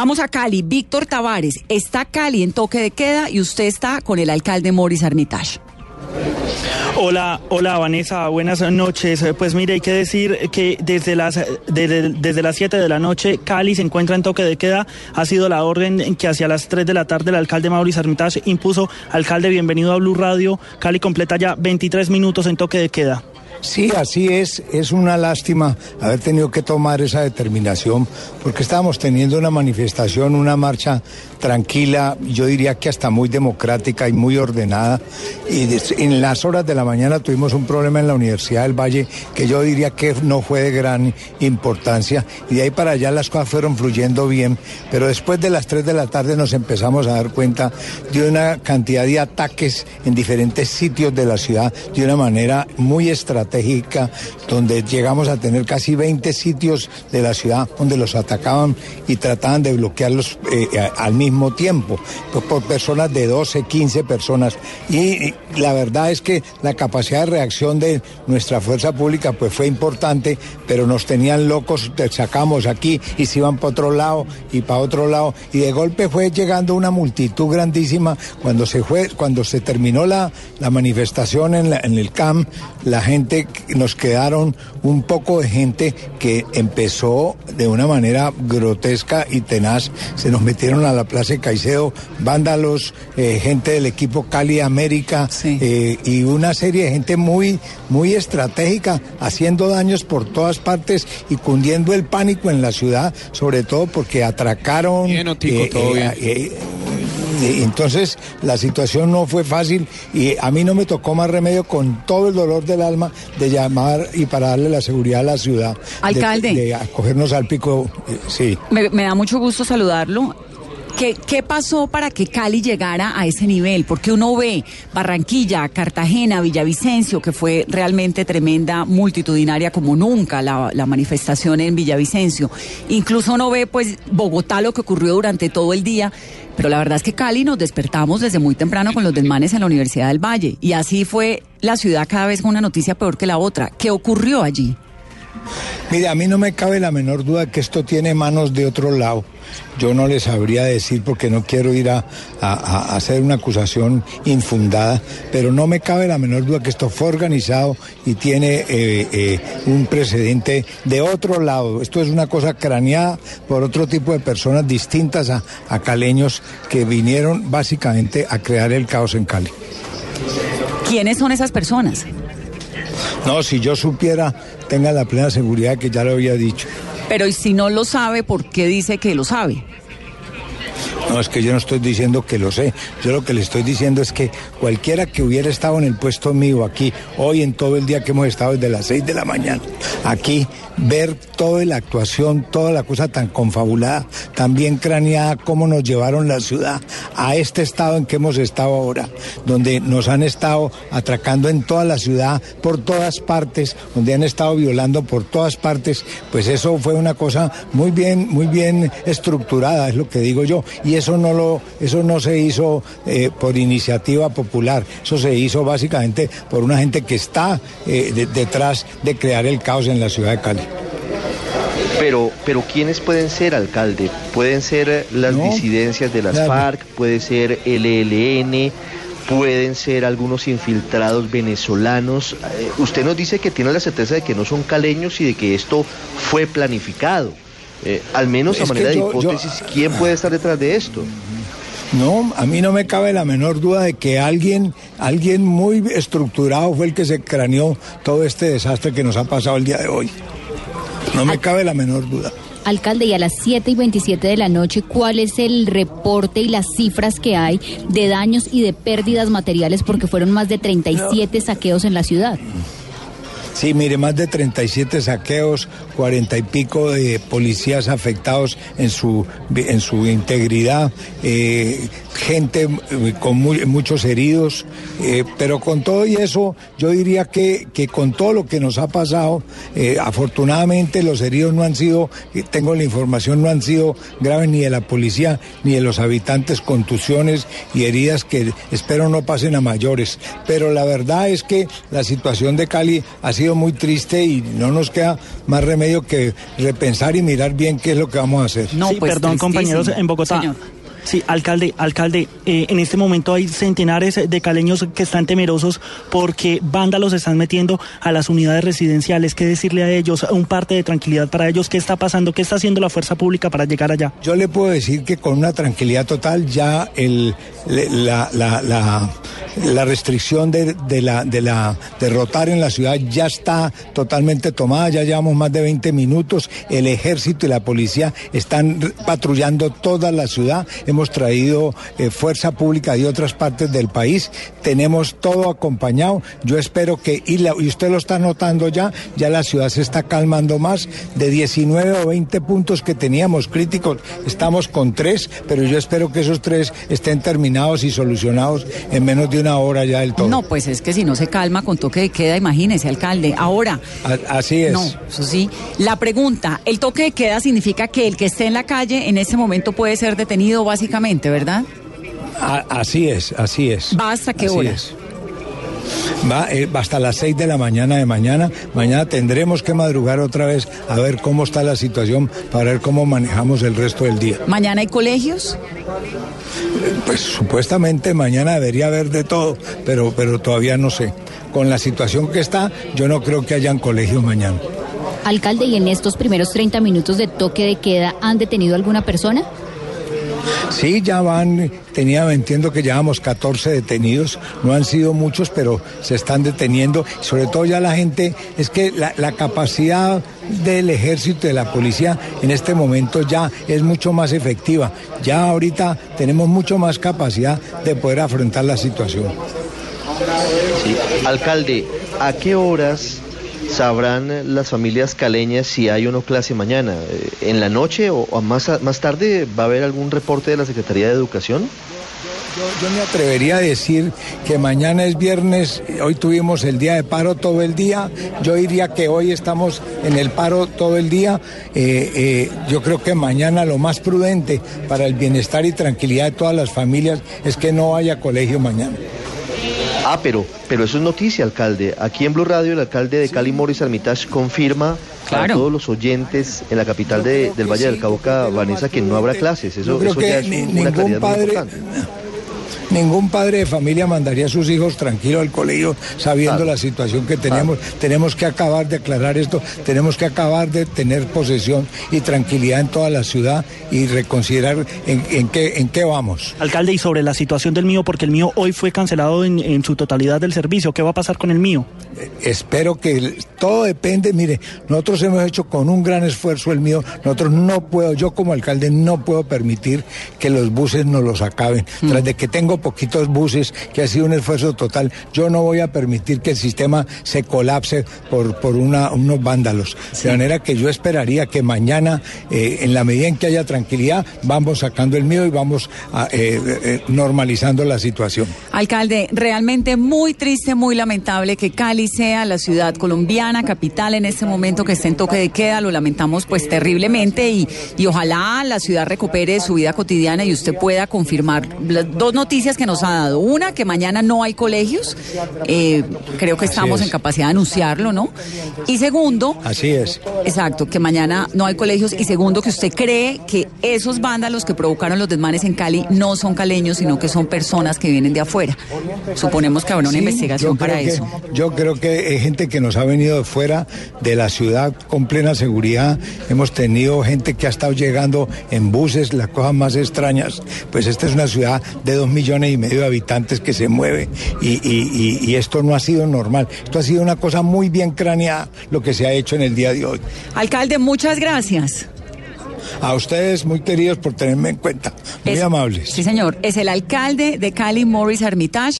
Vamos a Cali. Víctor Tavares, está Cali en toque de queda y usted está con el alcalde Morris Armitage. Hola, hola Vanessa, buenas noches. Pues mire, hay que decir que desde las desde, las 7 de la noche Cali se encuentra en toque de queda. Ha sido la orden en que hacia las 3 de la tarde el alcalde Mauricio Armitage impuso. Alcalde, bienvenido a Blue Radio. Cali completa ya 23 minutos en toque de queda. Sí, así es. Es una lástima haber tenido que tomar esa determinación porque estábamos teniendo una manifestación, una marcha tranquila, yo diría que hasta muy democrática y muy ordenada. Y en las horas de la mañana tuvimos un problema en la Universidad del Valle que yo diría que no fue de gran importancia. Y de ahí para allá las cosas fueron fluyendo bien. Pero después de las 3 de la tarde nos empezamos a dar cuenta de una cantidad de ataques en diferentes sitios de la ciudad de una manera muy estratégica, donde llegamos a tener casi 20 sitios de la ciudad donde los atacaban y trataban de bloquearlos eh, al mismo mismo tiempo, pues por personas de 12, 15 personas. Y, la verdad es que la capacidad de reacción de nuestra fuerza pública pues fue importante, pero nos tenían locos, te sacamos aquí y se iban para otro lado y para otro lado. Y de golpe fue llegando una multitud grandísima. Cuando se fue, cuando se terminó la, la manifestación en, en el CAM, la gente, nos quedaron un poco de gente que empezó de una manera grotesca y tenaz, se nos metieron a la plaza Caicedo, vándalos, eh, gente del equipo Cali América eh, y una serie de gente muy, muy estratégica, haciendo daños por todas partes y cundiendo el pánico en la ciudad, sobre todo porque atracaron. Bien, eh, todo bien. Entonces la situación no fue fácil y a mí no me tocó más remedio con todo el dolor del alma de llamar y para darle la seguridad a la ciudad. Alcalde. De, acogernos al pico, sí. me da mucho gusto saludarlo. ¿Qué, pasó para que Cali llegara a ese nivel? Porque uno ve Barranquilla, Cartagena, Villavicencio, que fue realmente tremenda, multitudinaria como nunca la, manifestación en Villavicencio. Incluso uno ve pues Bogotá, lo que ocurrió durante todo el día. Pero la verdad es que Cali nos despertamos desde muy temprano con los desmanes en la Universidad del Valle. Y así fue la ciudad cada vez con una noticia peor que la otra. ¿Qué ocurrió allí? Mire, a mí no me cabe la menor duda que esto tiene manos de otro lado. Yo no les sabría decir porque no quiero ir a, hacer una acusación infundada, pero no me cabe la menor duda que esto fue organizado y tiene eh, eh, un precedente de otro lado. Esto es una cosa craneada por otro tipo de personas distintas a, a caleños que vinieron básicamente a crear el caos en Cali. ¿Quiénes son esas personas? No, si yo supiera, tenga la plena seguridad que ya lo había dicho. Pero ¿y si no lo sabe, por qué dice que lo sabe? No, es que yo no estoy diciendo que lo sé. Yo lo que le estoy diciendo es que cualquiera que hubiera estado en el puesto mío aquí, hoy en todo el día que hemos estado desde las 6 de la mañana, aquí, ver toda la actuación, toda la cosa tan confabulada, tan bien craneada, cómo nos llevaron la ciudad a este estado en que hemos estado ahora, donde nos han estado atracando en toda la ciudad, por todas partes, donde han estado violando por todas partes, pues eso fue una cosa muy bien, muy bien estructurada, es lo que digo yo. Y eso no lo, eso no se hizo eh, por iniciativa popular, eso se hizo básicamente por una gente que está eh, detrás de crear el caos en la ciudad de Cali. Pero, pero ¿quiénes pueden ser alcalde? Pueden ser eh, las disidencias de las FARC, puede ser el ELN, pueden ser algunos infiltrados venezolanos. usted nos dice que tiene la certeza de que no son caleños y de que esto fue planificado. Eh, al menos a manera de hipótesis, ¿quién puede estar detrás de esto? No, a mí no me cabe la menor duda de que alguien, alguien muy estructurado fue el que se craneó todo este desastre que nos ha pasado el día de hoy. No me cabe la menor duda. Alcalde, y a las 7 y 27 de la noche, ¿cuál es el reporte y las cifras que hay de daños y de pérdidas materiales? Porque fueron más de 37 saqueos en la ciudad. Sí, mire, más de 37 saqueos, 40 y pico de policías afectados en su, en su integridad, eh, gente eh, con muchos heridos, eh, pero con todo y eso, yo diría que, que con todo lo que nos ha pasado, afortunadamente los heridos no han sido, tengo la información, no han sido graves ni de la policía ni de los habitantes, contusiones y heridas que espero no pasen a mayores. Pero la verdad es que la situación de Cali ha sido muy triste y no nos queda más remedio que repensar y mirar bien qué es lo que vamos a hacer. No, sí, pues perdón, compañeros, en Bogotá. Sí, alcalde, alcalde, eh, en este momento hay centenares de caleños que están temerosos porque vándalos están metiendo a las unidades residenciales. ¿Qué decirle a ellos? Un parte de tranquilidad para ellos. ¿Qué está pasando? ¿Qué está haciendo la fuerza pública para llegar allá? Yo le puedo decir que con una tranquilidad total ya el, la, la, la, la restricción de, de, la, de en la ciudad ya está totalmente tomada. Ya llevamos más de 20 minutos. El ejército y la policía están patrullando toda la ciudad hemos traído eh, fuerza pública de otras partes del país, tenemos todo acompañado. Yo espero que, y, y, usted lo está notando ya, ya la ciudad se está calmando más. De 19 o 20 puntos que teníamos críticos, estamos con tres, pero yo espero que esos tres estén terminados y solucionados en menos de una hora ya del todo. No, pues es que si no se calma con toque de queda, imagínese, alcalde. Ahora. así es. No, eso sí. La pregunta, ¿el toque de queda significa que el que esté en la calle en ese momento puede ser detenido básicamente, ¿verdad? así es, así es. ¿Va hasta qué hora? Va eh, hasta las 6 de la mañana de mañana. Mañana tendremos que madrugar otra vez a ver cómo está la situación para ver cómo manejamos el resto del día. ¿Mañana hay colegios? Pues supuestamente mañana debería haber de todo, pero, pero todavía no sé. Con la situación que está, yo no creo que hayan colegios mañana. Alcalde, ¿y en estos primeros 30 minutos de toque de queda han detenido alguna persona? Sí, ya van, tenía, entiendo que llevamos 14 detenidos, no han sido muchos, pero se están deteniendo. Sobre todo ya la gente, es que la, capacidad del ejército y de la policía en este momento ya es mucho más efectiva. Ya ahorita tenemos mucho más capacidad de poder afrontar la situación. Alcalde, ¿a qué horas sabrán las familias caleñas si hay o no clase mañana. Eh, ¿En la noche o, más, más tarde va a haber algún reporte de la Secretaría de Educación? Yo, me atrevería a decir que mañana es viernes, hoy tuvimos el día de paro todo el día, yo diría que hoy estamos en el paro todo el día, eh, eh, yo creo que mañana lo más prudente para el bienestar y tranquilidad de todas las familias es que no haya colegio mañana. Ah, pero, pero eso es noticia, alcalde. Aquí en Blue Radio, el alcalde de Cali, Morris Armitage, confirma a todos los oyentes en la capital del Valle del Cauca, Vanessa, que no habrá clases. Eso, eso ya es una claridad muy importante. Ningún padre de familia mandaría a sus hijos tranquilos al colegio sabiendo la situación que tenemos. Tenemos que acabar de aclarar esto, tenemos que acabar de tener posesión y tranquilidad en toda la ciudad y reconsiderar en, qué, en qué vamos. Alcalde, y sobre la situación del mío, porque el mío hoy fue cancelado en, en su totalidad del servicio, ¿qué va a pasar con el mío? Eh, espero que todo depende, mire, nosotros hemos hecho con un gran esfuerzo el mío, nosotros no puedo, yo como alcalde no puedo permitir que los buses nos los acaben. Mm. Tras de que tengo poquitos buses, que ha sido un esfuerzo total. Yo no voy a permitir que el sistema se colapse por, por una, unos vándalos. De manera que yo esperaría que mañana, eh, en la medida en que haya tranquilidad, vamos sacando el mío y vamos eh, eh, normalizando la situación. Alcalde, realmente muy triste, muy lamentable que Cali sea la ciudad colombiana, capital en este momento que esté en toque de queda. Lo lamentamos pues terriblemente y, y ojalá la ciudad recupere su vida cotidiana y usted pueda confirmar las dos noticias que nos ha dado. Una, que mañana no hay colegios. Eh, creo que estamos en capacidad de anunciarlo, ¿no? Y segundo. Así es. Exacto, que mañana no hay colegios. Y segundo, que usted cree que esos vándalos que provocaron los desmanes en Cali no son caleños, sino que son personas que vienen de afuera. Suponemos que habrá una investigación para eso. Yo creo que hay gente que nos ha venido de fuera de la ciudad con plena seguridad. Hemos tenido gente que ha estado llegando en buses, las cosas más extrañas. Pues esta es una ciudad de dos millones y medio de habitantes que se mueve y, esto no ha sido normal. Esto ha sido una cosa muy bien craneada lo que se ha hecho en el día de hoy. Alcalde, muchas gracias. A ustedes, muy queridos por tenerme en cuenta. Muy amables. Sí, señor. Es el alcalde de Cali, Morris Armitage.